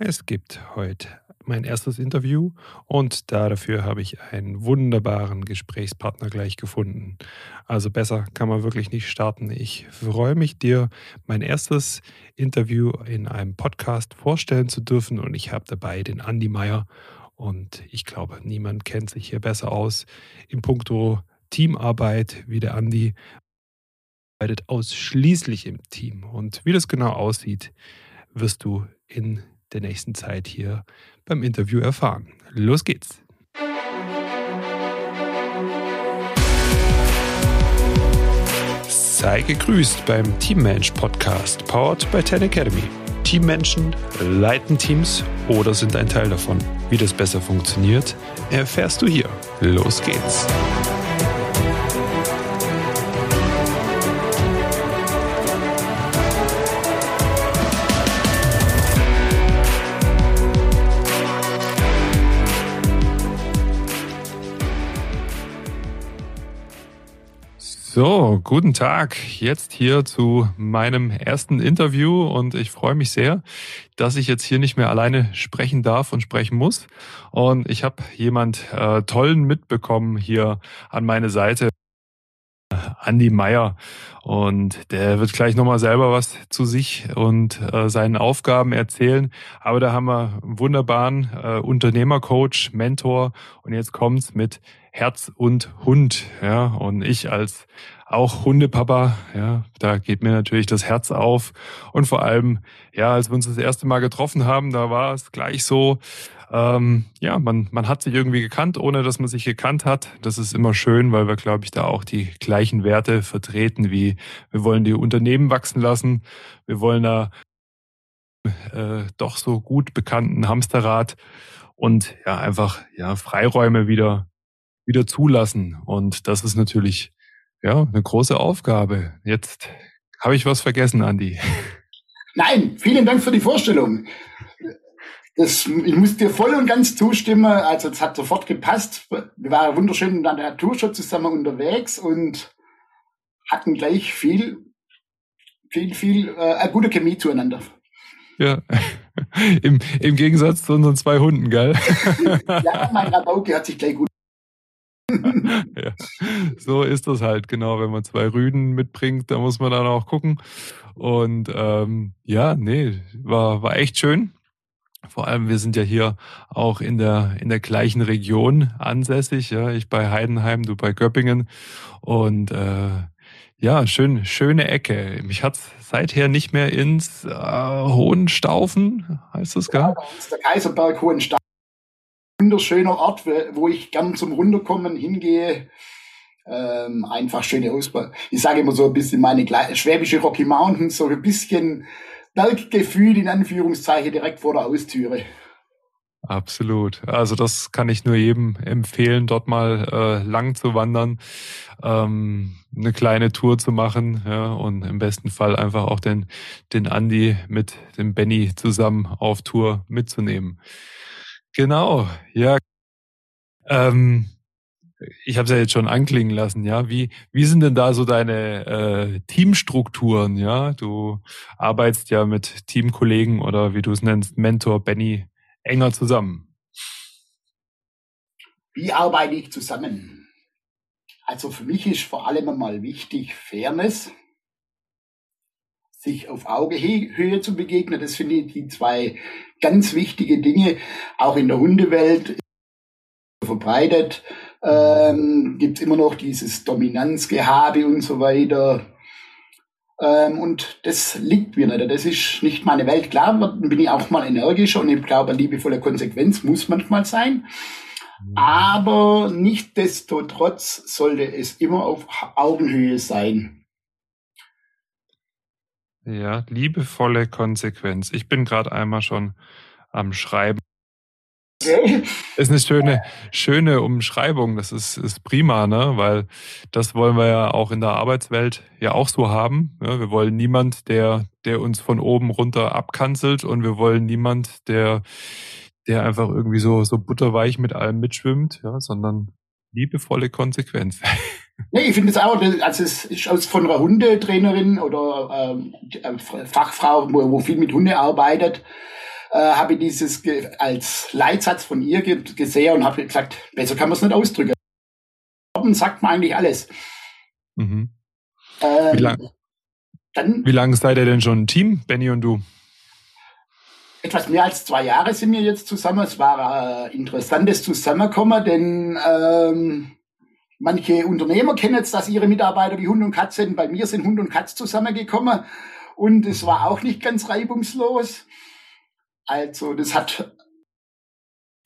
Es gibt heute mein erstes Interview und dafür habe ich einen wunderbaren Gesprächspartner gleich gefunden. Also besser kann man wirklich nicht starten. Ich freue mich, dir mein erstes Interview in einem Podcast vorstellen zu dürfen und ich habe dabei den Andi Meier und ich glaube, niemand kennt sich hier besser aus im Punkto Teamarbeit wie der Andi. Arbeitet ausschließlich im Team und wie das genau aussieht, wirst du in der nächsten Zeit hier beim Interview erfahren. Los geht's! Sei gegrüßt beim Teammensch Podcast, powered by Ten Academy. Teammenschen leiten Teams oder sind ein Teil davon. Wie das besser funktioniert, erfährst du hier. Los geht's! So, guten Tag. Jetzt hier zu meinem ersten Interview und ich freue mich sehr, dass ich jetzt hier nicht mehr alleine sprechen darf und sprechen muss. Und ich habe jemand äh, tollen mitbekommen hier an meine Seite. Andi Meier und der wird gleich nochmal selber was zu sich und äh, seinen Aufgaben erzählen. Aber da haben wir einen wunderbaren äh, Unternehmercoach, Mentor und jetzt kommt's mit Herz und Hund. Ja, und ich als auch Hundepapa, ja, da geht mir natürlich das Herz auf. Und vor allem, ja, als wir uns das erste Mal getroffen haben, da war es gleich so, ähm, ja, man, man hat sich irgendwie gekannt, ohne dass man sich gekannt hat. Das ist immer schön, weil wir, glaube ich, da auch die gleichen Werte vertreten, wie wir wollen die Unternehmen wachsen lassen, wir wollen da äh, doch so gut bekannten Hamsterrad und ja, einfach ja Freiräume wieder wieder zulassen. Und das ist natürlich ja eine große Aufgabe. Jetzt habe ich was vergessen, Andi. Nein, vielen Dank für die Vorstellung. Das, ich muss dir voll und ganz zustimmen. Also es hat sofort gepasst. Wir waren wunderschön an der Tour zusammen unterwegs und hatten gleich viel, viel, viel äh, eine gute Chemie zueinander. Ja, Im, im Gegensatz zu unseren zwei Hunden, gell? ja, mein Rabauke hat sich gleich gut ja, so ist das halt, genau. Wenn man zwei Rüden mitbringt, da muss man dann auch gucken. Und ähm, ja, nee, war, war echt schön. Vor allem, wir sind ja hier auch in der, in der gleichen Region ansässig. Ja, ich bei Heidenheim, du bei Göppingen. Und äh, ja, schön, schöne Ecke. Mich hat's seither nicht mehr ins äh, Hohenstaufen, heißt das gar? Ja, der Kaiserberg Hohenstaufen wunderschöner Ort, wo ich gern zum Runterkommen hingehe. Ähm, einfach schöne Ausbau. Ich sage immer so ein bisschen meine schwäbische Rocky Mountains, so ein bisschen Berggefühl in Anführungszeichen direkt vor der Haustüre. Absolut. Also das kann ich nur jedem empfehlen, dort mal äh, lang zu wandern, ähm, eine kleine Tour zu machen ja, und im besten Fall einfach auch den, den Andi mit dem Benny zusammen auf Tour mitzunehmen. Genau, ja. Ähm, ich habe es ja jetzt schon anklingen lassen, ja. Wie, wie sind denn da so deine äh, Teamstrukturen, ja? Du arbeitest ja mit Teamkollegen oder wie du es nennst, Mentor Benny enger zusammen. Wie arbeite ich zusammen? Also für mich ist vor allem einmal wichtig Fairness sich auf Augehöhe zu begegnen. Das finde ich die zwei ganz wichtige Dinge. Auch in der Hundewelt verbreitet ähm, gibt immer noch dieses Dominanzgehabe und so weiter. Ähm, und das liegt mir nicht. Das ist nicht meine Welt. Klar bin ich auch mal energischer und ich glaube, liebevolle Konsequenz muss manchmal sein. Aber nichtdestotrotz sollte es immer auf Augenhöhe sein. Ja, liebevolle Konsequenz. Ich bin gerade einmal schon am Schreiben. Ist eine schöne, schöne Umschreibung. Das ist, ist prima, ne? Weil das wollen wir ja auch in der Arbeitswelt ja auch so haben. Ja? Wir wollen niemand, der, der uns von oben runter abkanzelt und wir wollen niemand, der, der einfach irgendwie so, so butterweich mit allem mitschwimmt, ja, sondern liebevolle Konsequenz. Nee, ich finde es auch, also es ist aus von einer Hundetrainerin oder ähm, äh, Fachfrau, wo, wo viel mit Hunde arbeitet. äh, habe ich dieses als Leitsatz von ihr gesehen und habe gesagt, besser kann man es nicht ausdrücken. Sagt man eigentlich alles. Mhm. Ähm, Wie lange lang seid ihr denn schon ein Team, Benny und du? etwas mehr als zwei Jahre sind wir jetzt zusammen. Es war ein interessantes Zusammenkommen, denn ähm, manche Unternehmer kennen jetzt, dass ihre Mitarbeiter wie Hund und Katze sind. Bei mir sind Hund und Katz zusammengekommen und es war auch nicht ganz reibungslos. Also das hat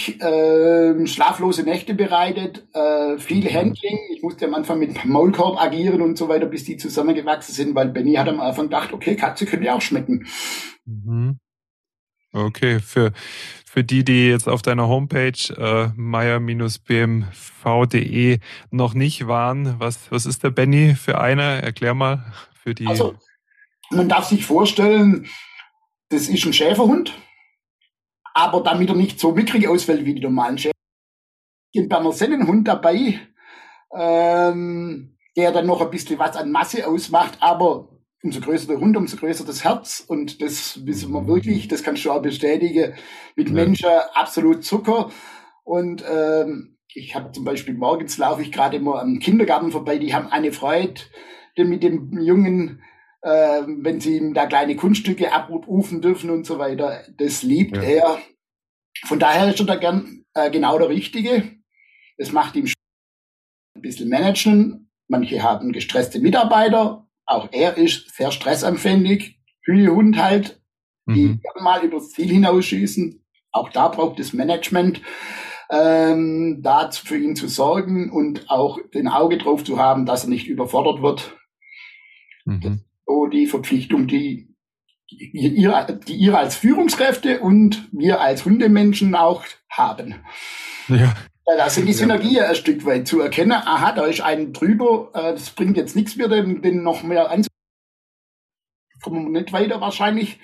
äh, schlaflose Nächte bereitet, äh, viel Handling. Ich musste am Anfang mit Maulkorb agieren und so weiter, bis die zusammengewachsen sind, weil Benny hat am Anfang gedacht, okay, Katze könnte auch schmecken. Mhm. Okay, für, für die, die jetzt auf deiner Homepage äh, meier-bmv.de noch nicht waren, was, was ist der Benny für einer? Erklär mal für die. Also, man darf sich vorstellen, das ist ein Schäferhund, aber damit er nicht so mickrig ausfällt wie die normalen Schäfer, ein Berner Sennenhund dabei, ähm, der dann noch ein bisschen was an Masse ausmacht, aber umso größer der Hund, umso größer das Herz. Und das wissen wir wirklich, das kannst du auch bestätigen, mit ja. Menschen absolut Zucker. Und ähm, ich habe zum Beispiel morgens laufe ich gerade immer am Kindergarten vorbei, die haben eine Freude mit dem Jungen, äh, wenn sie ihm da kleine Kunststücke abrufen dürfen und so weiter. Das liebt ja. er. Von daher ist er da gern äh, genau der Richtige. Es macht ihm ein bisschen managen. Manche haben gestresste Mitarbeiter, auch er ist sehr stressanfällig. Hühnehund halt, die mhm. mal übers Ziel hinausschießen. Auch da braucht es Management, ähm, da für ihn zu sorgen und auch den Auge drauf zu haben, dass er nicht überfordert wird. Mhm. So die Verpflichtung, die ihr, die ihr als Führungskräfte und wir als Hundemenschen auch haben. Ja. Da sind die Synergien ein Stück weit zu erkennen. Aha, da ist ein drüber, äh, das bringt jetzt nichts mehr, den, den noch mehr anzu. Kommen wir nicht weiter wahrscheinlich,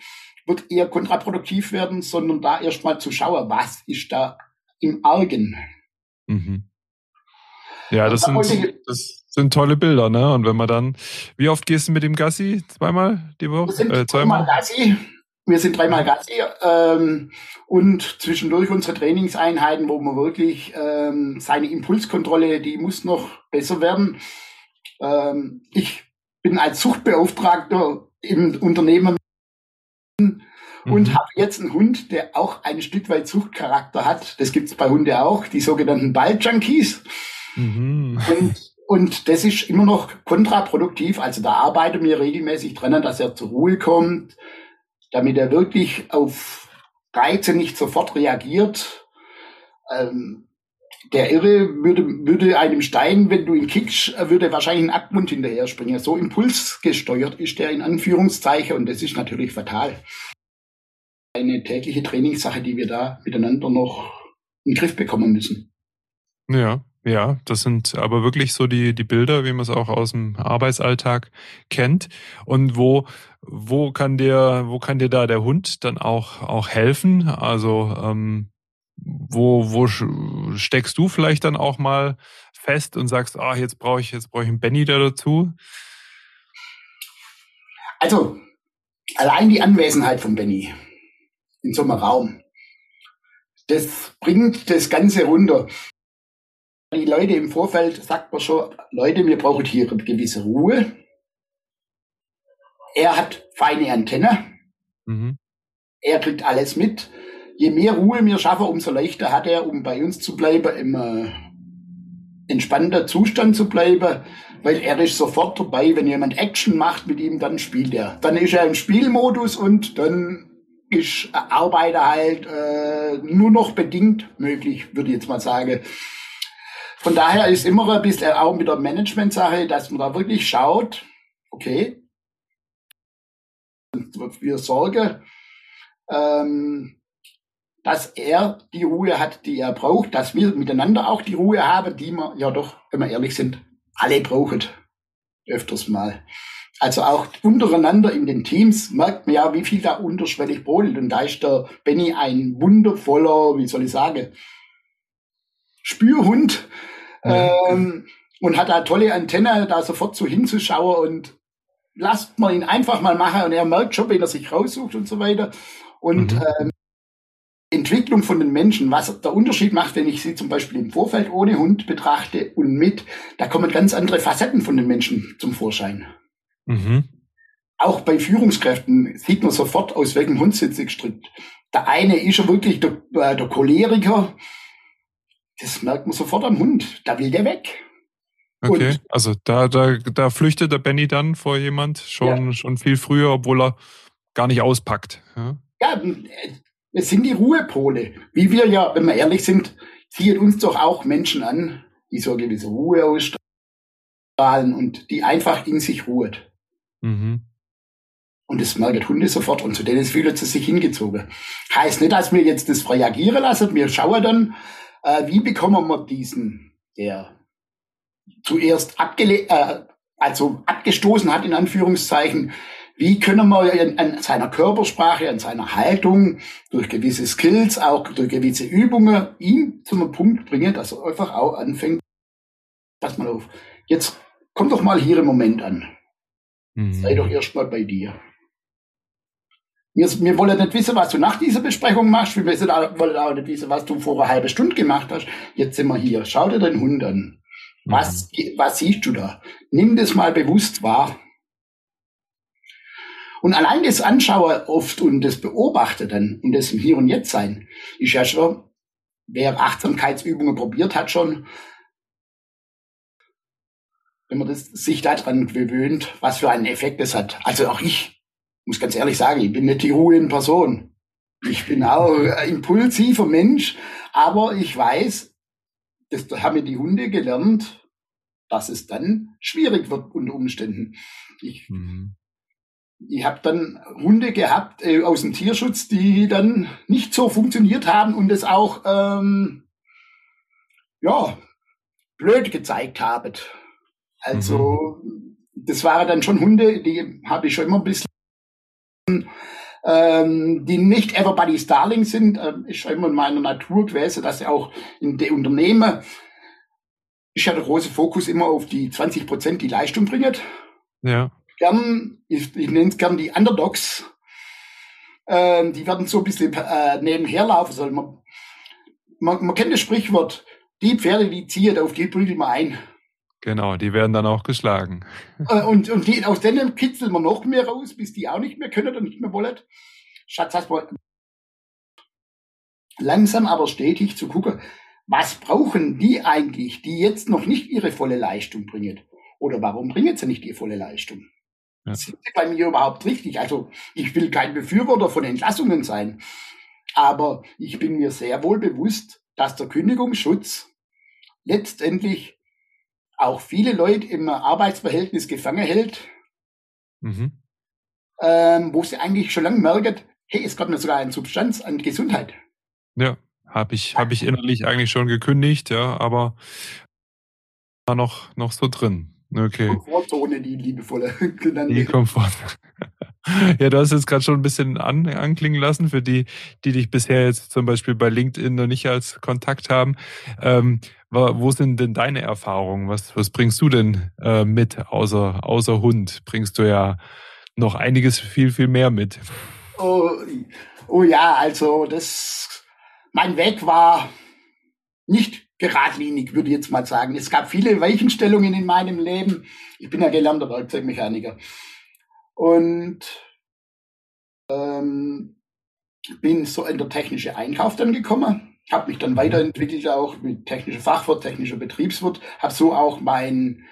wird eher kontraproduktiv werden, sondern da erstmal zu schauen, was ist da im Argen. Mhm. Ja, das sind, das sind tolle Bilder, ne? Und wenn man dann, wie oft gehst du mit dem Gassi? Zweimal die Woche? Äh, zweimal Gassi. Wir sind dreimal Gassi ähm, und zwischendurch unsere Trainingseinheiten, wo man wirklich ähm, seine Impulskontrolle, die muss noch besser werden. Ähm, ich bin als Suchtbeauftragter im Unternehmen und mhm. habe jetzt einen Hund, der auch ein Stück weit Suchtcharakter hat. Das gibt es bei Hunde auch, die sogenannten Balljunkies. Mhm. Und, und das ist immer noch kontraproduktiv. Also da arbeiten wir regelmäßig dran, dass er zur Ruhe kommt, damit er wirklich auf Reize nicht sofort reagiert. Ähm, der Irre würde, würde einem Stein, wenn du ihn kickst, würde wahrscheinlich ein Abmund hinterher springen. So impulsgesteuert ist der in Anführungszeichen und das ist natürlich fatal. Eine tägliche Trainingssache, die wir da miteinander noch in den Griff bekommen müssen. Ja. Ja, das sind aber wirklich so die, die Bilder, wie man es auch aus dem Arbeitsalltag kennt. Und wo, wo kann dir, wo kann dir da der Hund dann auch, auch helfen? Also, ähm, wo, wo steckst du vielleicht dann auch mal fest und sagst, ah, jetzt brauche ich, jetzt brauche ich einen Benny da dazu? Also, allein die Anwesenheit von Benny in so einem Raum, das bringt das Ganze runter. Die Leute im Vorfeld sagt man schon, Leute, wir brauchen hier eine gewisse Ruhe. Er hat feine Antenne. Mhm. Er kriegt alles mit. Je mehr Ruhe wir schaffen, umso leichter hat er, um bei uns zu bleiben, im äh, entspannter Zustand zu bleiben, weil er ist sofort dabei, wenn jemand Action macht mit ihm, dann spielt er. Dann ist er im Spielmodus und dann ist Arbeit halt äh, nur noch bedingt möglich, würde ich jetzt mal sagen. Von daher ist immer ein bisschen auch mit der Management-Sache, dass man da wirklich schaut, okay, wir sorgen, ähm, dass er die Ruhe hat, die er braucht, dass wir miteinander auch die Ruhe haben, die wir ja doch, wenn wir ehrlich sind, alle brauchen. Öfters mal. Also auch untereinander in den Teams merkt man ja, wie viel da unterschwellig brodelt. Und da ist der Benny ein wundervoller, wie soll ich sagen, Spürhund ja. ähm, und hat da tolle Antenne, da sofort so hinzuschauen und lasst mal ihn einfach mal machen und er merkt schon, wenn er sich raussucht und so weiter. Und mhm. ähm, Entwicklung von den Menschen, was der Unterschied macht, wenn ich sie zum Beispiel im Vorfeld ohne Hund betrachte und mit, da kommen ganz andere Facetten von den Menschen zum Vorschein. Mhm. Auch bei Führungskräften sieht man sofort, aus welchem Hund sie gestrickt. Der eine ist ja wirklich der, äh, der Choleriker. Das merkt man sofort am Hund. Da will der weg. Okay, und, also da, da, da flüchtet der Benny dann vor jemand schon, ja. schon viel früher, obwohl er gar nicht auspackt. Ja? ja, es sind die Ruhepole. Wie wir ja, wenn wir ehrlich sind, ziehen uns doch auch Menschen an, die so eine gewisse Ruhe ausstrahlen und die einfach in sich ruht. Mhm. Und das merken Hunde sofort und zu denen fühlen sie sich hingezogen. Heißt nicht, dass wir jetzt das reagieren lassen, wir schauen dann, äh, wie bekommen wir diesen, der zuerst abgele äh, also abgestoßen hat, in Anführungszeichen, wie können wir an seiner Körpersprache, an seiner Haltung, durch gewisse Skills, auch durch gewisse Übungen, ihn zum Punkt bringen, dass er einfach auch anfängt, pass mal auf, jetzt komm doch mal hier im Moment an. Mhm. Sei doch erst mal bei dir. Wir, wir wollen nicht wissen, was du nach dieser Besprechung machst. Wir wollen auch nicht wissen, was du vor einer halben Stunde gemacht hast. Jetzt sind wir hier. Schau dir den Hund an. Was, mhm. was siehst du da? Nimm das mal bewusst wahr. Und allein das Anschauen oft und das Beobachten und das im Hier und Jetzt sein, ist ja schon, wer Achtsamkeitsübungen probiert hat schon, wenn man das, sich daran gewöhnt, was für einen Effekt das hat. Also auch ich muss ganz ehrlich sagen, ich bin nicht die Ruhe in Person. Ich bin auch ein impulsiver Mensch, aber ich weiß, das haben mir die Hunde gelernt, dass es dann schwierig wird unter Umständen. Ich mhm ich habe dann Hunde gehabt äh, aus dem Tierschutz, die dann nicht so funktioniert haben und es auch ähm, ja blöd gezeigt haben. Also mhm. das waren dann schon Hunde, die habe ich schon immer ein bisschen ähm, die nicht everybody's darling sind, ähm, ist schon immer in meiner Natur gewesen, dass sie auch in den Unternehmen ja der große Fokus immer auf die 20 Prozent, die Leistung bringen. Ja gern, ich, ich nenne es gern die Underdogs, ähm, die werden so ein bisschen äh, nebenher laufen sollen. Man, man, man kennt das Sprichwort, die Pferde, die ziehen, auf die prügeln wir ein. Genau, die werden dann auch geschlagen. Äh, und, und die, aus denen kitzeln wir noch mehr raus, bis die auch nicht mehr können oder nicht mehr wollen. Schatz, hast du langsam aber stetig zu gucken, was brauchen die eigentlich, die jetzt noch nicht ihre volle Leistung bringen? Oder warum bringen sie nicht die volle Leistung? Ja. Sind sie bei mir überhaupt richtig? Also ich will kein Befürworter von Entlassungen sein, aber ich bin mir sehr wohl bewusst, dass der Kündigungsschutz letztendlich auch viele Leute im Arbeitsverhältnis gefangen hält, mhm. ähm, wo sie eigentlich schon lange merken, hey, es kommt mir sogar eine Substanz an Gesundheit. Ja, habe ich, hab ich innerlich eigentlich schon gekündigt, ja, aber war noch, noch so drin. Okay. Komfortzone, die liebevolle Die Komfort. ja, du hast jetzt gerade schon ein bisschen an, anklingen lassen, für die, die dich bisher jetzt zum Beispiel bei LinkedIn noch nicht als Kontakt haben. Ähm, wo sind denn deine Erfahrungen? Was, was bringst du denn äh, mit, außer, außer Hund? Bringst du ja noch einiges viel, viel mehr mit. Oh, oh ja, also das, mein Weg war nicht geradlinig, würde ich jetzt mal sagen. Es gab viele Weichenstellungen in meinem Leben. Ich bin ja gelernter Werkzeugmechaniker. Und ähm, bin so in der technische Einkauf dann gekommen, habe mich dann weiterentwickelt auch mit technischer Fachwirt, technischer Betriebswirt, habe so auch mein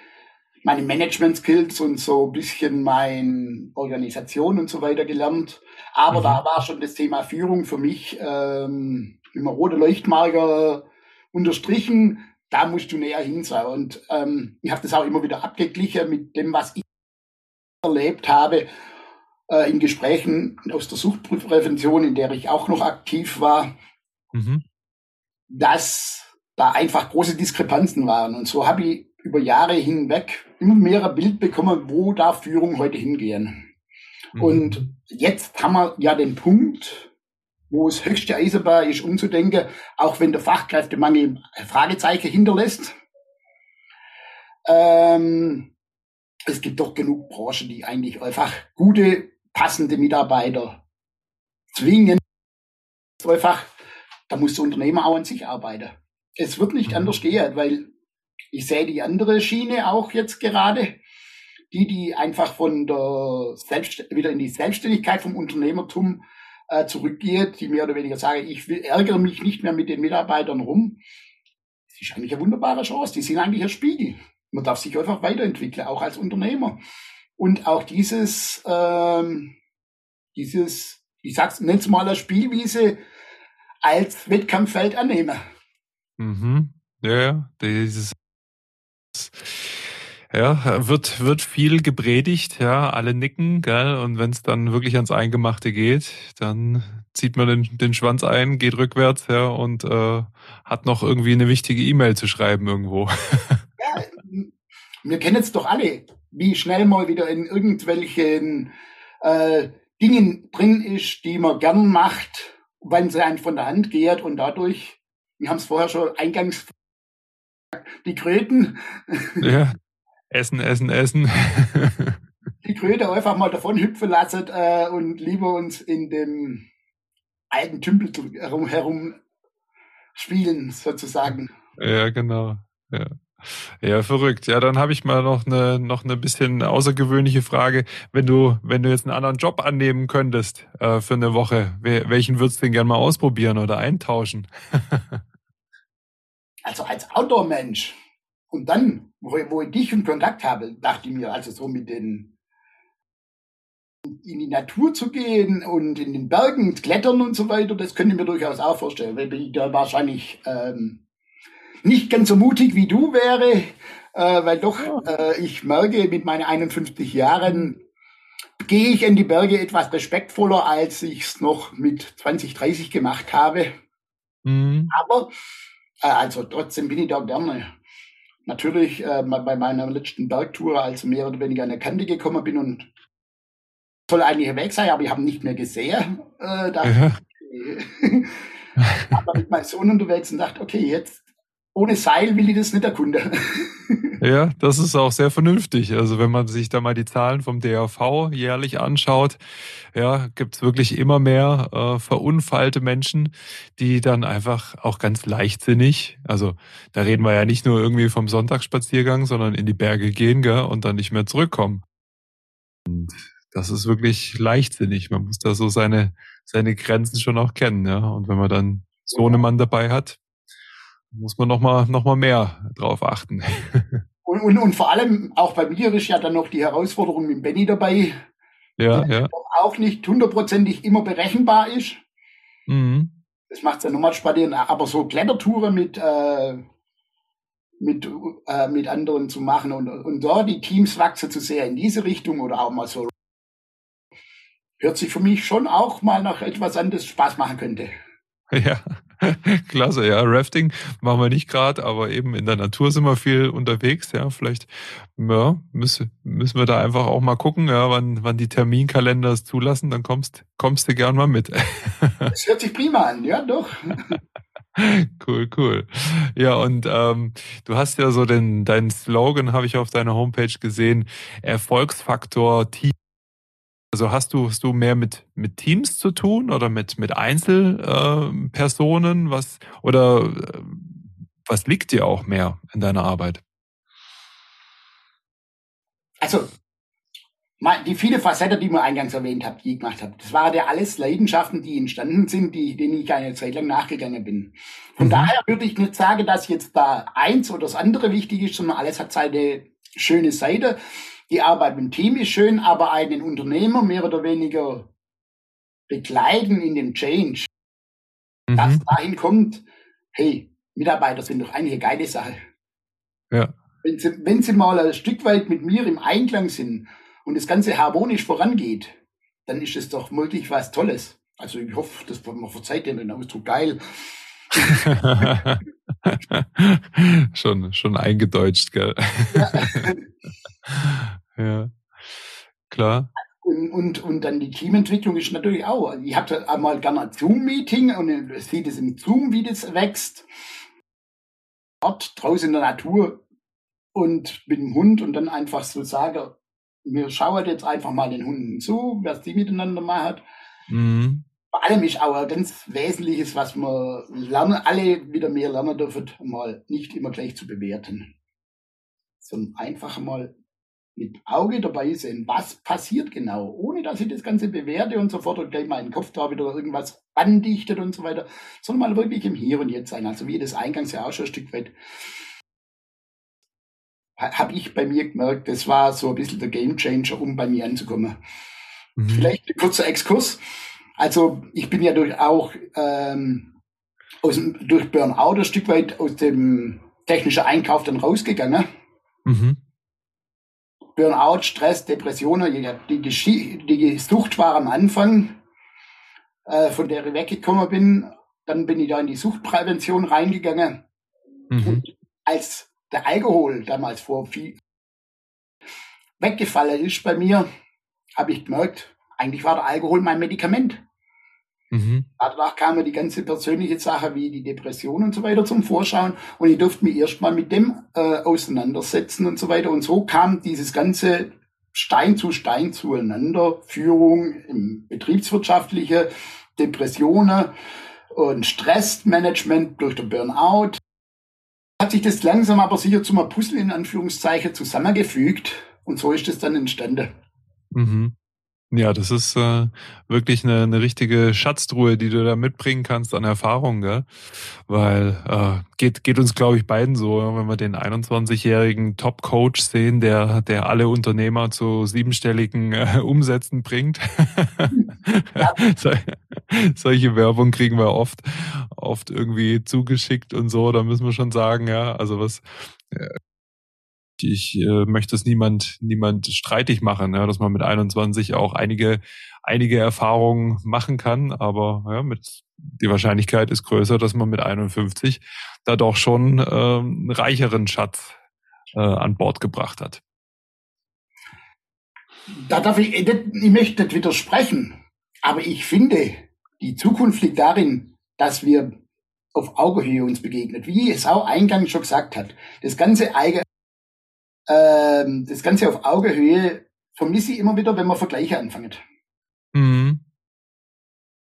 meine Management Skills und so ein bisschen mein Organisation und so weiter gelernt. Aber mhm. da war schon das Thema Führung für mich ähm, immer rote Leuchtmarker unterstrichen, da musst du näher hin sein. Und ähm, ich habe das auch immer wieder abgeglichen mit dem, was ich erlebt habe äh, in Gesprächen aus der Suchtprävention, in der ich auch noch aktiv war, mhm. Dass da einfach große Diskrepanzen waren. Und so habe ich über Jahre hinweg immer mehr Bild bekommen, wo da Führung heute hingehen. Mhm. Und jetzt haben wir ja den Punkt, wo es höchste Eisenbahn ist, umzudenken, auch wenn der Fachkräftemangel Fragezeichen hinterlässt. Ähm, es gibt doch genug Branchen, die eigentlich einfach gute, passende Mitarbeiter zwingen, einfach da muss der Unternehmer auch an sich arbeiten. Es wird nicht mhm. anders gehen, weil ich sehe die andere Schiene auch jetzt gerade, die, die einfach von der Selbst wieder in die Selbstständigkeit vom Unternehmertum äh, zurückgeht, die mehr oder weniger sagen, ich will, ärgere mich nicht mehr mit den Mitarbeitern rum. Das ist eigentlich eine wunderbare Chance. Die sind eigentlich ein Spiegel. Man darf sich einfach weiterentwickeln, auch als Unternehmer. Und auch dieses, ähm, dieses, ich sag's, nenn's mal eine Spielwiese als Wettkampffeld annehmen. Mhm. Ja, dieses ja, wird, wird viel gepredigt, ja, alle nicken, gell? Und wenn es dann wirklich ans Eingemachte geht, dann zieht man den, den Schwanz ein, geht rückwärts, ja, und äh, hat noch irgendwie eine wichtige E-Mail zu schreiben irgendwo. Ja, wir kennen es doch alle, wie schnell mal wieder in irgendwelchen äh, Dingen drin ist, die man gern macht, wenn sie einem von der Hand geht und dadurch, wir haben es vorher schon eingangs die Kröten. Ja, essen, essen, essen. die Kröte einfach mal davon hüpfen lassen äh, und lieber uns in dem alten Tümpel herum, herum spielen, sozusagen. Ja, genau. Ja. Ja, verrückt. Ja, dann habe ich mal noch eine noch eine bisschen außergewöhnliche Frage. Wenn du wenn du jetzt einen anderen Job annehmen könntest äh, für eine Woche, welchen würdest du denn gerne mal ausprobieren oder eintauschen? also als Outdoor-Mensch und dann, wo, wo ich dich in Kontakt habe, dachte ich mir, also so mit den in die Natur zu gehen und in den Bergen klettern und so weiter, das könnte ich mir durchaus auch vorstellen, weil ich da wahrscheinlich ähm, nicht ganz so mutig wie du wäre, äh, weil doch äh, ich merke, mit meinen 51 Jahren gehe ich in die Berge etwas respektvoller, als ich es noch mit 20, 30 gemacht habe. Mhm. Aber äh, also trotzdem bin ich da gerne. Natürlich äh, bei meiner letzten Bergtour, als mehr oder weniger an der Kante gekommen bin und soll eigentlich weg sein, aber ich habe nicht mehr gesehen. Äh, da ja. war mit meinem Sohn unterwegs und dachte, okay, jetzt ohne Seil will ich das nicht erkunden. Ja, das ist auch sehr vernünftig. Also wenn man sich da mal die Zahlen vom DRV jährlich anschaut, ja, gibt's wirklich immer mehr äh, verunfallte Menschen, die dann einfach auch ganz leichtsinnig, also da reden wir ja nicht nur irgendwie vom Sonntagsspaziergang, sondern in die Berge gehen gell, und dann nicht mehr zurückkommen. Und das ist wirklich leichtsinnig. Man muss da so seine, seine Grenzen schon auch kennen. Ja? Und wenn man dann so einen Mann dabei hat, muss man nochmal noch mal mehr drauf achten. Und, und, und vor allem auch bei mir ist ja dann noch die Herausforderung mit Benny dabei, ja, die ja. auch nicht hundertprozentig immer berechenbar ist. Mhm. Das macht es ja nochmal spannend, aber so Klettertouren mit, äh, mit, äh, mit anderen zu machen und, und da die Teams wachsen zu sehr in diese Richtung oder auch mal so hört sich für mich schon auch mal nach etwas an, das Spaß machen könnte. Ja, klasse, ja. Rafting machen wir nicht gerade, aber eben in der Natur sind wir viel unterwegs, ja. Vielleicht ja, müssen, müssen wir da einfach auch mal gucken, ja, wann, wann die Terminkalender es zulassen, dann kommst, kommst du gern mal mit. Das hört sich prima an, ja, doch. Cool, cool. Ja, und ähm, du hast ja so den, deinen Slogan, habe ich auf deiner Homepage gesehen, Erfolgsfaktor Team. Also hast du, hast du mehr mit, mit Teams zu tun oder mit, mit Einzelpersonen? Äh, was, oder äh, was liegt dir auch mehr in deiner Arbeit? Also, die viele Facetten, die wir eingangs erwähnt habt, die ich gemacht habe, das waren ja alles Leidenschaften, die entstanden sind, die, denen ich eine Zeit lang nachgegangen bin. Von mhm. daher würde ich nicht sagen, dass jetzt da eins oder das andere wichtig ist, sondern alles hat seine schöne Seite die Arbeit mit dem Team ist schön, aber einen Unternehmer mehr oder weniger begleiten in dem Change, mhm. dass dahin kommt, hey, Mitarbeiter sind doch eigentlich eine geile Sache. Ja. Wenn sie, wenn sie mal ein Stück weit mit mir im Einklang sind und das Ganze harmonisch vorangeht, dann ist es doch wirklich was Tolles. Also ich hoffe, das man verzeiht den Ausdruck geil. schon, schon eingedeutscht, gell? Ja. ja. Klar. Und, und, und dann die Teamentwicklung ist natürlich auch. Ich habe einmal gerne ein Zoom-Meeting und sieht es im Zoom, wie das wächst. Dort draußen in der Natur und mit dem Hund und dann einfach so sage, wir schauen jetzt einfach mal den Hunden zu, was die miteinander machen. Mhm. Vor allem ist auch ein ganz Wesentliches, was wir lernen, alle wieder mehr lernen dürfen, mal nicht immer gleich zu bewerten, sondern einfach mal mit Auge dabei sein, was passiert genau, ohne dass ich das Ganze bewerte und sofort und gleich meinen Kopf da wieder irgendwas andichtet und so weiter, sondern mal wirklich im Hier und Jetzt sein. Also wie das eingangs ja auch schon ein Stück weit habe ich bei mir gemerkt, das war so ein bisschen der Game Changer, um bei mir anzukommen. Mhm. Vielleicht ein kurzer Exkurs. Also ich bin ja durch auch ähm, aus dem, durch Burnout ein Stück weit aus dem technischen Einkauf dann rausgegangen. Mhm. Burnout, Stress, Depressionen, die, die, die Sucht war am Anfang, äh, von der ich weggekommen bin. Dann bin ich da in die Suchtprävention reingegangen. Mhm. Und als der Alkohol damals vor viel weggefallen ist bei mir, habe ich gemerkt, eigentlich war der Alkohol mein Medikament. Mhm. Danach kam die ganze persönliche Sache wie die Depression und so weiter zum Vorschauen und ich durfte mich erstmal mit dem äh, auseinandersetzen und so weiter. Und so kam dieses ganze Stein zu Stein zueinander, Führung im betriebswirtschaftliche, Depressionen und Stressmanagement durch den Burnout. Hat sich das langsam aber sicher zu einem Puzzle in Anführungszeichen zusammengefügt und so ist es dann entstanden. Mhm. Ja, das ist äh, wirklich eine, eine richtige Schatztruhe, die du da mitbringen kannst an Erfahrung, gell? Weil äh, geht geht uns glaube ich beiden so, wenn wir den 21-jährigen Top-Coach sehen, der der alle Unternehmer zu siebenstelligen äh, Umsätzen bringt. Ja. Solche Werbung kriegen wir oft oft irgendwie zugeschickt und so. Da müssen wir schon sagen, ja, also was äh, ich äh, möchte es niemand, niemand streitig machen, ja, dass man mit 21 auch einige, einige Erfahrungen machen kann, aber ja, mit, die Wahrscheinlichkeit ist größer, dass man mit 51 da doch schon äh, einen reicheren Schatz äh, an Bord gebracht hat. Da darf ich, ich möchte nicht widersprechen, aber ich finde, die Zukunft liegt darin, dass wir auf Augenhöhe uns begegnet, wie es auch eingangs schon gesagt hat. Das ganze ähm, das Ganze auf Augenhöhe vermisse ich immer wieder, wenn man Vergleiche anfängt. Mhm.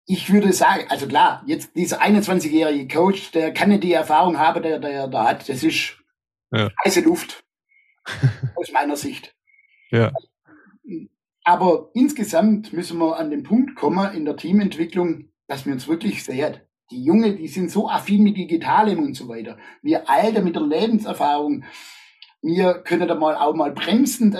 Ich würde sagen, also klar, jetzt dieser 21-jährige Coach, der kann nicht die Erfahrung haben, der der da hat. Das ist ja. heiße Luft aus meiner Sicht. Ja. Aber insgesamt müssen wir an den Punkt kommen in der Teamentwicklung, dass wir uns wirklich sehen. Die Junge, die sind so affin mit Digitalem und so weiter. Wir Alte mit der Lebenserfahrung, wir können da mal auch mal bremsen.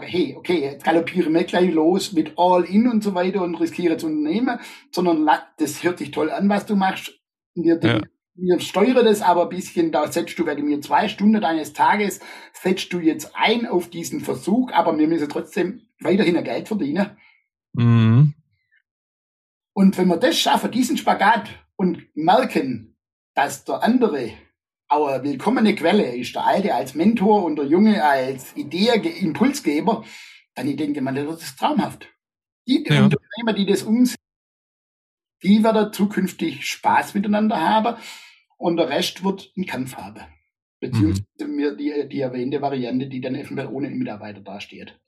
Hey, okay, jetzt galoppiere wir gleich los mit All-In und so weiter und riskiere zu unternehmen, sondern das hört sich toll an, was du machst. Wir, ja. wir steuern das aber ein bisschen, da setzt du wegen mir zwei Stunden deines Tages, setzt du jetzt ein auf diesen Versuch, aber wir müssen trotzdem weiterhin ein Geld verdienen. Mhm. Und wenn wir das schaffen, diesen Spagat und merken, dass der andere aber willkommene Quelle ist der Alte als Mentor und der Junge als Idee, Impulsgeber, dann ich denke man, das ist traumhaft. Die ja. Unternehmer, die das umsetzen, die werden zukünftig Spaß miteinander haben und der Rest wird einen Kampf haben. Beziehungsweise mhm. die, die erwähnte Variante, die dann eventuell ohne Mitarbeiter dasteht.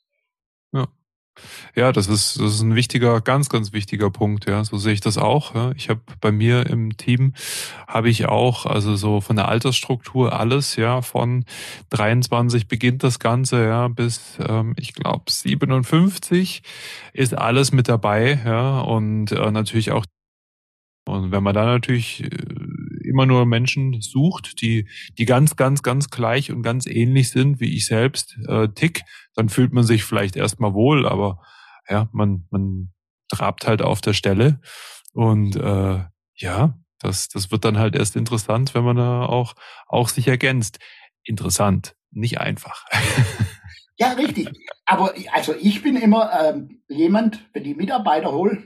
Ja. Ja, das ist, das ist ein wichtiger, ganz, ganz wichtiger Punkt. Ja, so sehe ich das auch. Ja. Ich habe bei mir im Team habe ich auch, also so von der Altersstruktur alles, ja, von 23 beginnt das Ganze, ja, bis ähm, ich glaube 57 ist alles mit dabei, ja, und äh, natürlich auch und wenn man da natürlich äh, immer nur Menschen sucht, die, die ganz, ganz, ganz gleich und ganz ähnlich sind wie ich selbst äh, tick, dann fühlt man sich vielleicht erstmal wohl, aber ja, man, man trabt halt auf der Stelle. Und äh, ja, das, das wird dann halt erst interessant, wenn man da auch, auch sich ergänzt. Interessant, nicht einfach. Ja, richtig. Aber also ich bin immer ähm, jemand, wenn die Mitarbeiter hole,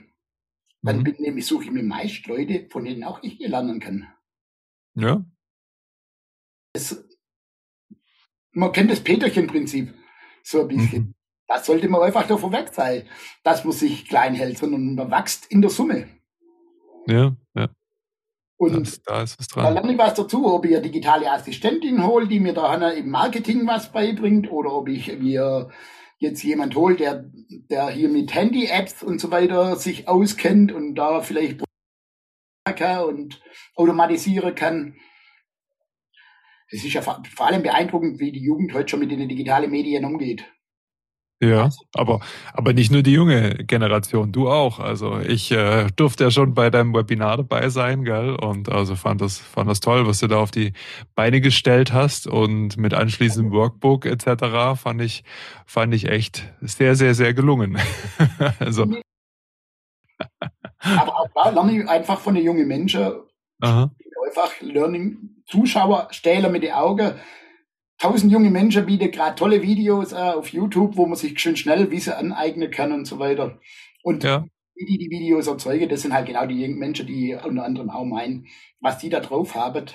dann mhm. bin nämlich suche ich mir meist Leute, von denen auch ich lernen kann. Ja. Es, man kennt das Peterchen-Prinzip so ein bisschen. Mhm. Das sollte man einfach davon weg sein, dass man sich klein hält, sondern man wächst in der Summe. Ja, ja. Und das, da ist es dran. Da lerne ich was dazu, ob ich eine digitale Assistentin hole, die mir da im Marketing was beibringt, oder ob ich mir jetzt jemand holt, der, der hier mit Handy-Apps und so weiter sich auskennt und da vielleicht und automatisieren kann. Es ist ja vor allem beeindruckend, wie die Jugend heute schon mit den digitalen Medien umgeht. Ja, aber, aber nicht nur die junge Generation, du auch. Also ich äh, durfte ja schon bei deinem Webinar dabei sein, gell? Und also fand das, fand das toll, was du da auf die Beine gestellt hast und mit anschließendem Workbook etc. fand ich, fand ich echt sehr, sehr, sehr gelungen. also. Aber auch da lerne ich einfach von den jungen Menschen. Aha. Einfach Learning, Zuschauer, Stähler mit den Augen tausend junge Menschen bieten gerade tolle Videos äh, auf YouTube, wo man sich schön schnell Wissen aneignen kann und so weiter. Und ja. wie die die Videos erzeugen, das sind halt genau die jungen Menschen, die unter anderem auch meinen, was die da drauf haben.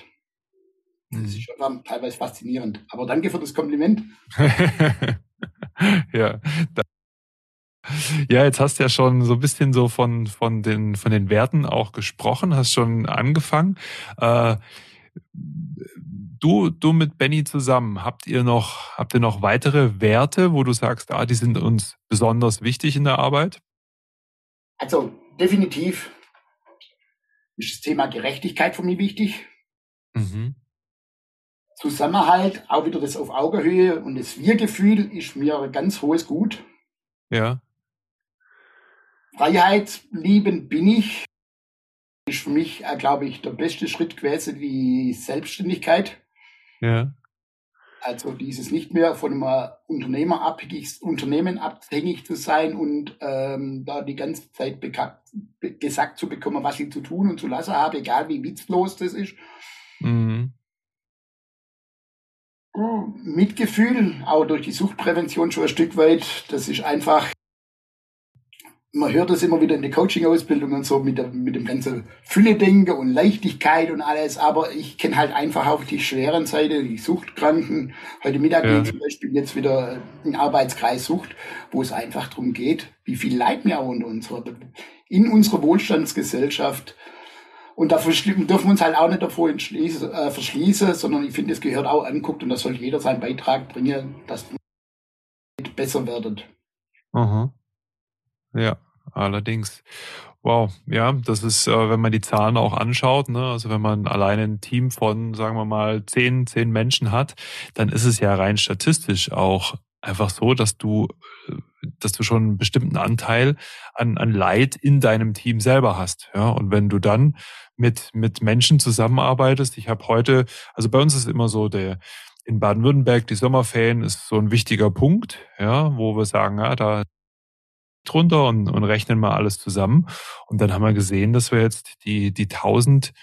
Das ist mhm. schon teilweise faszinierend. Aber danke für das Kompliment. ja. Ja, jetzt hast du ja schon so ein bisschen so von, von, den, von den Werten auch gesprochen, hast schon angefangen. Äh, du, du mit Benny zusammen, habt ihr noch, habt ihr noch weitere Werte, wo du sagst, ah, die sind uns besonders wichtig in der Arbeit? Also definitiv ist das Thema Gerechtigkeit für mich wichtig. Mhm. Zusammenhalt, auch wieder das auf Augenhöhe und das Wir-Gefühl ist mir ein ganz hohes Gut. Ja. Freiheit lieben bin ich. Ist für mich, äh, glaube ich, der beste Schritt gewesen, die Selbstständigkeit. Ja. Also dieses nicht mehr von einem Unternehmer abhängig, Unternehmen abhängig zu sein und ähm, da die ganze Zeit gesagt zu bekommen, was ich zu tun und zu lassen habe, egal wie witzlos das ist. Mhm. Mitgefühl, auch durch die Suchtprävention schon ein Stück weit. Das ist einfach man hört das immer wieder in der Coaching-Ausbildung und so mit, der, mit dem ganzen Fülle-Denken und Leichtigkeit und alles, aber ich kenne halt einfach auch die schweren Seite, die Suchtkranken. Heute Mittag ja. zum Beispiel jetzt wieder ein Arbeitskreis Sucht, wo es einfach darum geht, wie viel Leid wir unter unserer, in unserer Wohlstandsgesellschaft und da dürfen wir uns halt auch nicht davor äh, verschließen, sondern ich finde, es gehört auch anguckt und da soll jeder seinen Beitrag bringen, dass besser werden. Aha. Ja, allerdings. Wow, ja, das ist, äh, wenn man die Zahlen auch anschaut, ne, also wenn man alleine ein Team von, sagen wir mal, zehn, zehn Menschen hat, dann ist es ja rein statistisch auch einfach so, dass du, äh, dass du schon einen bestimmten Anteil an, an Leid in deinem Team selber hast. Ja, und wenn du dann mit, mit Menschen zusammenarbeitest, ich habe heute, also bei uns ist immer so der, in Baden-Württemberg, die Sommerferien ist so ein wichtiger Punkt, ja, wo wir sagen, ja, da drunter und, und rechnen mal alles zusammen. Und dann haben wir gesehen, dass wir jetzt die, die 1000,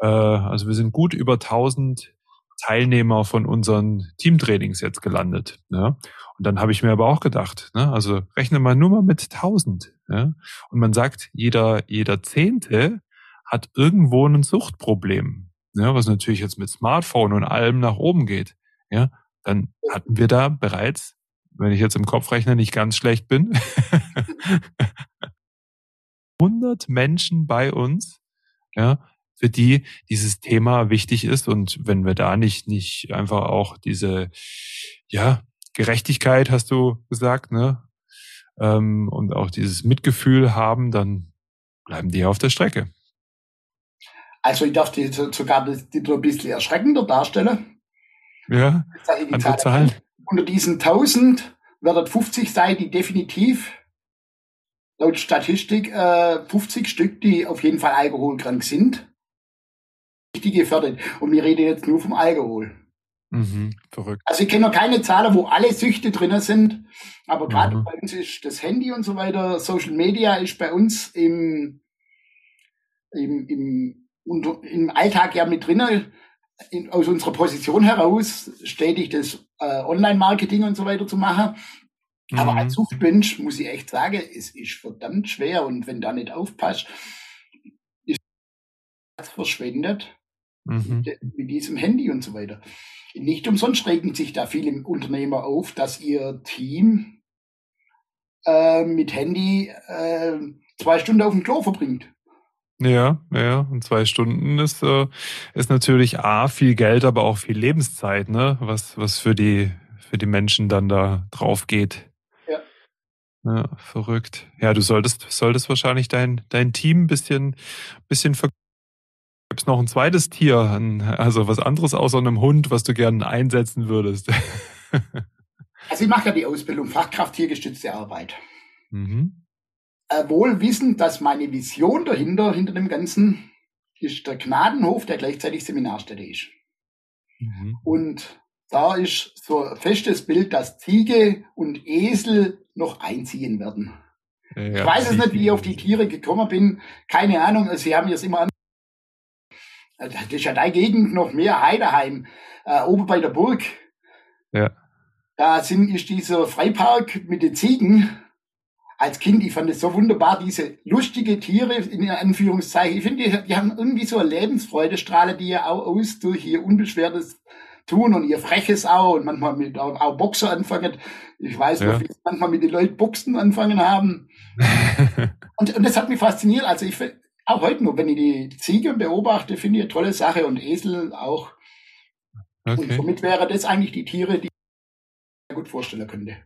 äh, also wir sind gut über 1000 Teilnehmer von unseren Teamtrainings jetzt gelandet. Ja? Und dann habe ich mir aber auch gedacht, ne, also rechne mal nur mal mit 1000. Ja? Und man sagt, jeder, jeder Zehnte hat irgendwo ein Suchtproblem, ja, was natürlich jetzt mit Smartphone und allem nach oben geht. Ja, dann hatten wir da bereits wenn ich jetzt im Kopf rechne, nicht ganz schlecht bin. 100 Menschen bei uns, ja, für die dieses Thema wichtig ist und wenn wir da nicht nicht einfach auch diese ja Gerechtigkeit hast du gesagt, ne, ähm, und auch dieses Mitgefühl haben, dann bleiben die auf der Strecke. Also ich darf die sogar die, die ein bisschen erschreckender darstellen. Ja, an Zahlen. Unter diesen 1000 werden 50 sein, die definitiv laut Statistik äh, 50 Stück, die auf jeden Fall alkoholkrank sind. Die gefährdet. Und wir reden jetzt nur vom Alkohol. Mhm, verrückt. Also ich kenne noch keine Zahlen, wo alle Süchte drin sind. Aber gerade mhm. bei uns ist das Handy und so weiter, Social Media ist bei uns im, im, im, im Alltag ja mit drin in, aus unserer Position heraus stetig das äh, Online-Marketing und so weiter zu machen. Mhm. Aber als Suchtmensch muss ich echt sagen, es ist verdammt schwer und wenn da nicht aufpasst, ist verschwendet mhm. mit, mit diesem Handy und so weiter. Nicht umsonst regen sich da viele Unternehmer auf, dass ihr Team äh, mit Handy äh, zwei Stunden auf dem Klo verbringt. Ja, ja, und zwei Stunden ist, äh, ist natürlich A, viel Geld, aber auch viel Lebenszeit, ne? Was, was für die, für die Menschen dann da drauf geht. Ja. Ja, verrückt. Ja, du solltest, solltest wahrscheinlich dein, dein Team ein bisschen, bisschen ver Gibt es noch ein zweites Tier, also was anderes außer einem Hund, was du gerne einsetzen würdest? also ich mache ja die Ausbildung Fachkraft tiergestützte Arbeit. Mhm. Äh, wohl wissend, dass meine Vision dahinter, hinter dem Ganzen, ist der Gnadenhof, der gleichzeitig Seminarstätte ist. Mhm. Und da ist so ein festes Bild, dass Ziege und Esel noch einziehen werden. Ja, ich weiß es nicht, wie ich auf die Tiere gekommen bin. Keine Ahnung. Sie haben jetzt immer an. Das ist ja deine Gegend noch mehr Heideheim, äh, oben bei der Burg. Ja. Da sind, ist dieser Freipark mit den Ziegen. Als Kind, ich fand es so wunderbar, diese lustige Tiere, in Anführungszeichen. Ich finde, die, die haben irgendwie so eine Lebensfreudestrahle, die ja auch aus durch ihr unbeschwertes tun und ihr freches auch und manchmal mit auch, auch Boxer anfangen. Ich weiß ja. noch, wie manchmal mit den Leuten Boxen anfangen haben. und, und das hat mich fasziniert. Also ich auch heute noch, wenn ich die Ziege beobachte, finde ich eine tolle Sache und Esel auch. Okay. Und somit wäre das eigentlich die Tiere, die ich mir gut vorstellen könnte.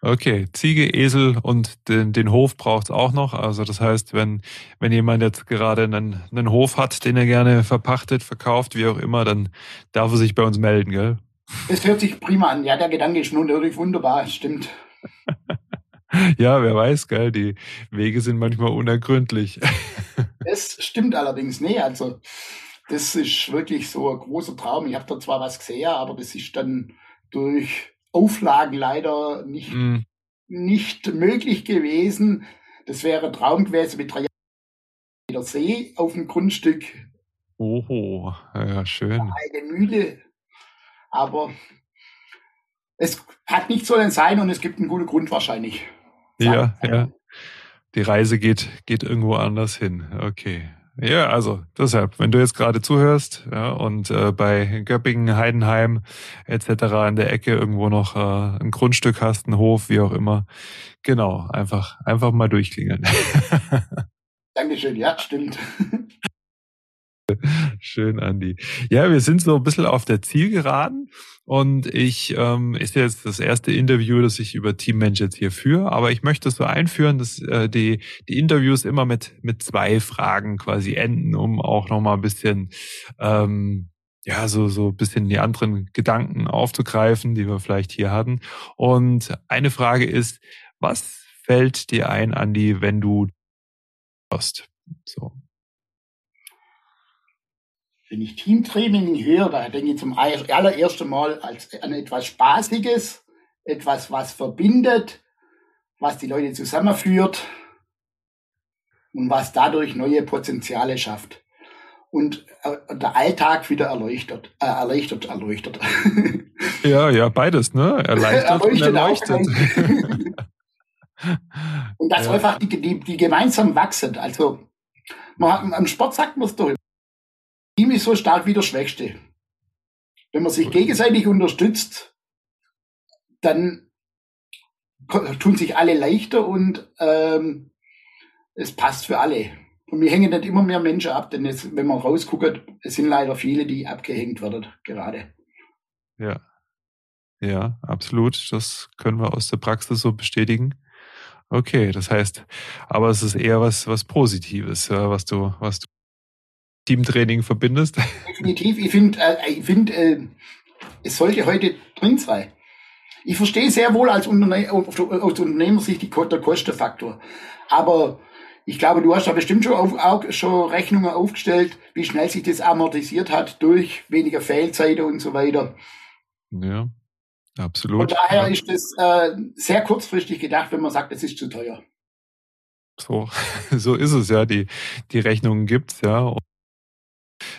Okay, Ziege, Esel und den, den Hof braucht's auch noch. Also das heißt, wenn, wenn jemand jetzt gerade einen, einen Hof hat, den er gerne verpachtet, verkauft, wie auch immer, dann darf er sich bei uns melden, gell? Es hört sich prima an. Ja, der Gedanke ist nun natürlich wunderbar, stimmt. ja, wer weiß, gell? Die Wege sind manchmal unergründlich. Es stimmt allerdings nicht. Also das ist wirklich so ein großer Traum. Ich habe da zwar was gesehen, aber das ist dann durch Auflagen leider nicht, mm. nicht möglich gewesen. Das wäre Traum gewesen mit drei Meter See auf dem Grundstück. Oho, ja, schön. Eine Mühle. Aber es hat nicht sollen sein und es gibt einen guten Grund wahrscheinlich. Ja, ja. Die Reise geht, geht irgendwo anders hin. Okay. Ja, also deshalb, wenn du jetzt gerade zuhörst ja, und äh, bei Göppingen, Heidenheim etc. in der Ecke irgendwo noch äh, ein Grundstück hast, einen Hof, wie auch immer, genau, einfach einfach mal durchklingeln. Dankeschön, ja, stimmt. Schön, Andi. Ja, wir sind so ein bisschen auf der Zielgeraden und ich ähm, ist jetzt das erste Interview, das ich über Teammensch jetzt hier führe, aber ich möchte so einführen, dass äh, die, die Interviews immer mit, mit zwei Fragen quasi enden, um auch nochmal ein bisschen ähm, ja, so, so ein bisschen die anderen Gedanken aufzugreifen, die wir vielleicht hier hatten. Und eine Frage ist, was fällt dir ein, Andi, wenn du hörst? So. Wenn ich Teamtraining höre, da denke ich zum allerersten Mal als an etwas Spaßiges, etwas, was verbindet, was die Leute zusammenführt und was dadurch neue Potenziale schafft und äh, der Alltag wieder erleuchtet, äh, erleichtert, erleuchtet. Ja, ja, beides, ne? Erleichtert und erleuchtet. und dass ja. einfach die, die, die gemeinsam wachsen. Also man am Sport sagt man es doch Team ist so stark wie der Schwächste. Wenn man sich gegenseitig unterstützt, dann tun sich alle leichter und ähm, es passt für alle. Und wir hängen nicht immer mehr Menschen ab, denn jetzt, wenn man rausguckt, es sind leider viele, die abgehängt werden gerade. Ja, ja, absolut. Das können wir aus der Praxis so bestätigen. Okay, das heißt, aber es ist eher was, was Positives, ja, was du, was du Teamtraining verbindest? Definitiv. Ich finde, äh, ich find, äh, es sollte heute drin sein. Ich verstehe sehr wohl als, Unterne aus Unternehmersicht die, der Kostenfaktor. Aber ich glaube, du hast da bestimmt schon, auf, auch schon Rechnungen aufgestellt, wie schnell sich das amortisiert hat durch weniger Fehlzeiten und so weiter. Ja, absolut. Von daher ja. ist das äh, sehr kurzfristig gedacht, wenn man sagt, es ist zu teuer. So, so ist es ja. Die, die Rechnungen gibt's ja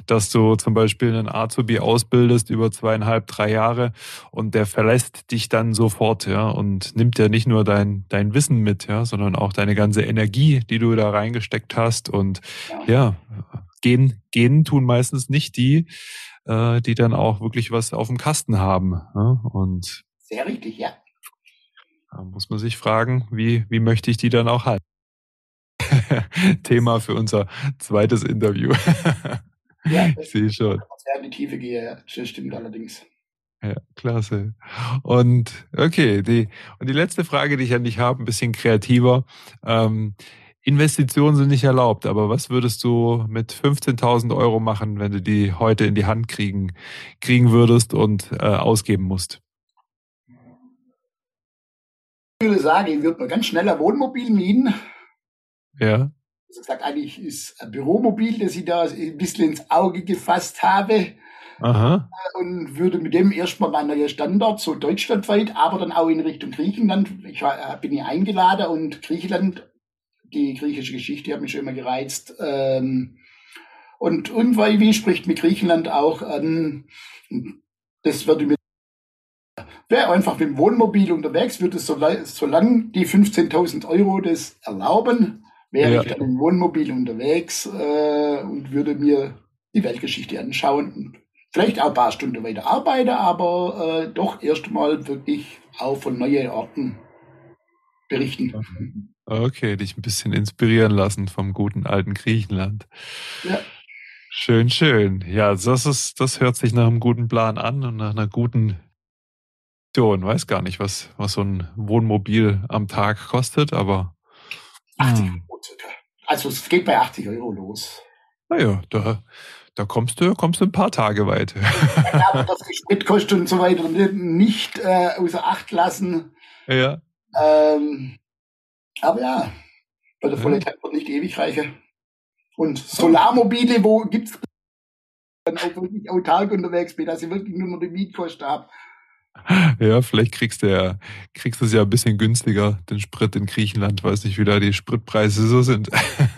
dass du zum Beispiel einen Azubi ausbildest über zweieinhalb, drei Jahre und der verlässt dich dann sofort, ja, und nimmt ja nicht nur dein, dein Wissen mit, ja, sondern auch deine ganze Energie, die du da reingesteckt hast und ja, gehen, gehen tun meistens nicht die, äh, die dann auch wirklich was auf dem Kasten haben, ja, und. Sehr richtig, ja. Da muss man sich fragen, wie, wie möchte ich die dann auch halten? Thema für unser zweites Interview. Ja, ich sehe schon. Sehr in die Tiefe gehe, das stimmt allerdings. Ja, klasse. Und okay, die, und die letzte Frage, die ich an dich habe, ein bisschen kreativer. Ähm, Investitionen sind nicht erlaubt, aber was würdest du mit 15.000 Euro machen, wenn du die heute in die Hand kriegen, kriegen würdest und äh, ausgeben musst? Ich würde sagen, ich würde mir ganz schnell ein Wohnmobil mieten. Ja. Also gesagt, eigentlich ist ein Büromobil, das ich da ein bisschen ins Auge gefasst habe. Aha. Und würde mit dem erstmal mein neuer Standard, so deutschlandweit, aber dann auch in Richtung Griechenland. Ich war, bin hier eingeladen und Griechenland, die griechische Geschichte hat mich schon immer gereizt. Ähm, und irgendwie wie spricht mit Griechenland auch an. Das würde mir wäre einfach mit dem Wohnmobil unterwegs, würde so, solange die 15.000 Euro das erlauben, wäre ja. ich dann im Wohnmobil unterwegs äh, und würde mir die Weltgeschichte anschauen und vielleicht auch ein paar Stunden weiter arbeiten, aber äh, doch erstmal wirklich auch von neuen Orten berichten. Okay, dich ein bisschen inspirieren lassen vom guten alten Griechenland. Ja. Schön, schön. Ja, das ist, das hört sich nach einem guten Plan an und nach einer guten Option. Weiß gar nicht, was, was so ein Wohnmobil am Tag kostet, aber 80 hm. Euro circa. Also es geht bei 80 Euro los. Naja, da, da kommst du, kommst du ein paar Tage weit. ja, aber das Spritkosten und so weiter nicht äh, außer Acht lassen. Ja. Ähm, aber ja, bei der volle Tank wird nicht ewig reichen. Und Solarmobile, wo gibt es dann auch wirklich autark unterwegs bin, dass ich wirklich nur noch die Mietkosten habe. Ja, vielleicht kriegst du ja, kriegst es ja ein bisschen günstiger, den Sprit in Griechenland. Weiß nicht, wie da die Spritpreise so sind.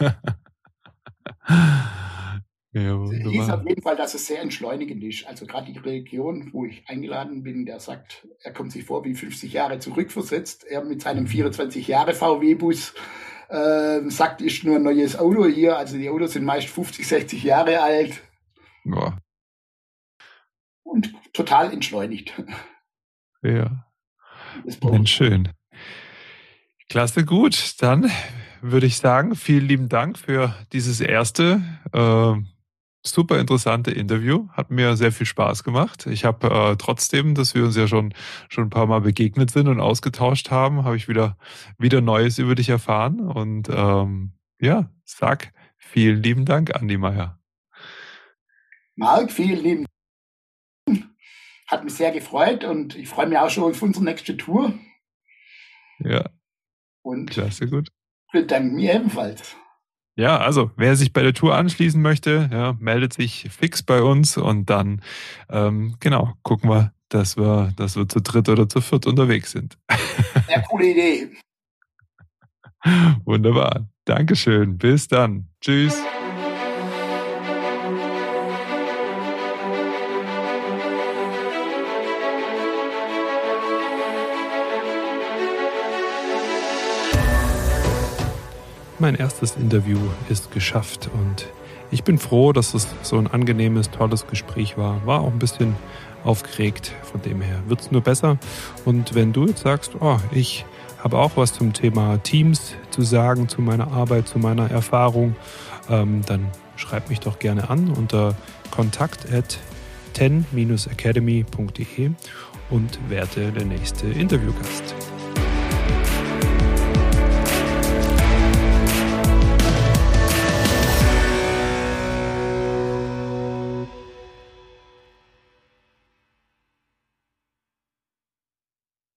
ja, hieß auf jeden Fall, dass es sehr entschleunigend ist. Also gerade die Region, wo ich eingeladen bin, der sagt, er kommt sich vor wie 50 Jahre zurückversetzt. Er mit seinem 24 mhm. Jahre VW-Bus äh, sagt, ist nur ein neues Auto hier. Also die Autos sind meist 50, 60 Jahre alt. Ja. Und total entschleunigt. Ja. Mensch, schön. Klasse, gut. Dann würde ich sagen, vielen lieben Dank für dieses erste äh, super interessante Interview. Hat mir sehr viel Spaß gemacht. Ich habe äh, trotzdem, dass wir uns ja schon schon ein paar Mal begegnet sind und ausgetauscht haben, habe ich wieder wieder Neues über dich erfahren. Und ähm, ja, sag vielen lieben Dank, Andi Meier. Marc, vielen lieben hat mich sehr gefreut und ich freue mich auch schon auf unsere nächste Tour. Ja. Und Klasse, gut. Bedanke mich ebenfalls. Ja, also wer sich bei der Tour anschließen möchte, ja, meldet sich fix bei uns und dann ähm, genau gucken wir, dass wir, dass wir zu dritt oder zu viert unterwegs sind. Sehr coole Idee. Wunderbar. Dankeschön. Bis dann. Tschüss. Mein erstes Interview ist geschafft und ich bin froh, dass es so ein angenehmes, tolles Gespräch war. War auch ein bisschen aufgeregt, von dem her wird es nur besser. Und wenn du jetzt sagst, oh, ich habe auch was zum Thema Teams zu sagen, zu meiner Arbeit, zu meiner Erfahrung, ähm, dann schreib mich doch gerne an unter kontakt at 10-academy.de und werde der nächste Interviewgast.